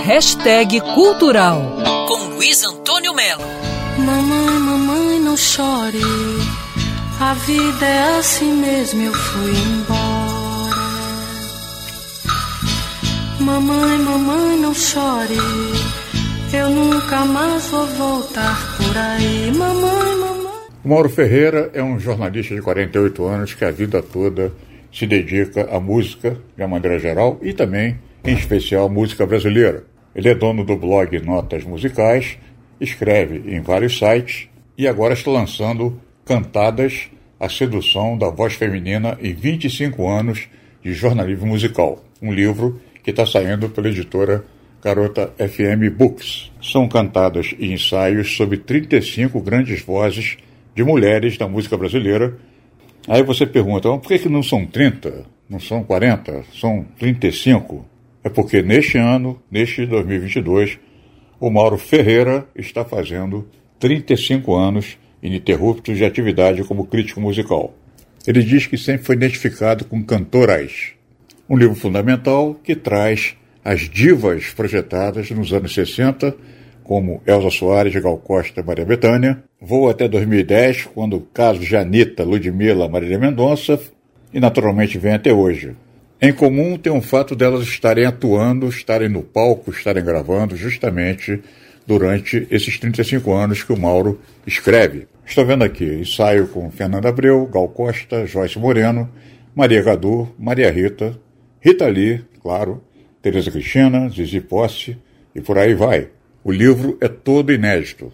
Hashtag Cultural com Luiz Antônio Melo. Mamãe, mamãe, não chore. A vida é assim mesmo, eu fui embora. Mamãe, mamãe, não chore. Eu nunca mais vou voltar por aí. Mamãe, mamãe. Mauro Ferreira é um jornalista de 48 anos que a vida toda se dedica à música, de uma maneira geral, e também, em especial, música brasileira. Ele é dono do blog Notas Musicais, escreve em vários sites e agora está lançando Cantadas, a sedução da voz feminina em 25 anos de jornalismo musical, um livro que está saindo pela editora Garota FM Books. São cantadas e ensaios sobre 35 grandes vozes de mulheres da música brasileira Aí você pergunta, por que, que não são 30, não são 40, são 35? É porque neste ano, neste 2022, o Mauro Ferreira está fazendo 35 anos ininterruptos de atividade como crítico musical. Ele diz que sempre foi identificado com cantoras, um livro fundamental que traz as divas projetadas nos anos 60 como Elza Soares, Gal Costa e Maria Bethânia. Vou até 2010, quando o caso de Anitta, Ludmilla, Marília Mendonça, e naturalmente vem até hoje. Em comum tem o fato delas estarem atuando, estarem no palco, estarem gravando, justamente durante esses 35 anos que o Mauro escreve. Estou vendo aqui ensaio com Fernanda Abreu, Gal Costa, Joyce Moreno, Maria Gadu, Maria Rita, Rita Lee, claro, Tereza Cristina, Zizi Posse e por aí vai. O livro é todo inédito.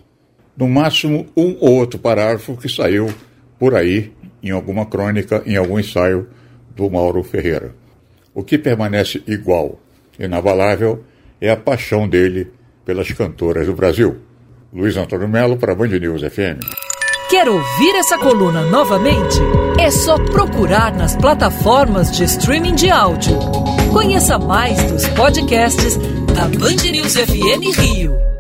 No máximo, um ou outro parágrafo que saiu por aí, em alguma crônica, em algum ensaio do Mauro Ferreira. O que permanece igual, inabalável, é a paixão dele pelas cantoras do Brasil. Luiz Antônio Melo para Band News FM. Quer ouvir essa coluna novamente? É só procurar nas plataformas de streaming de áudio. Conheça mais dos podcasts da Band News FM Rio.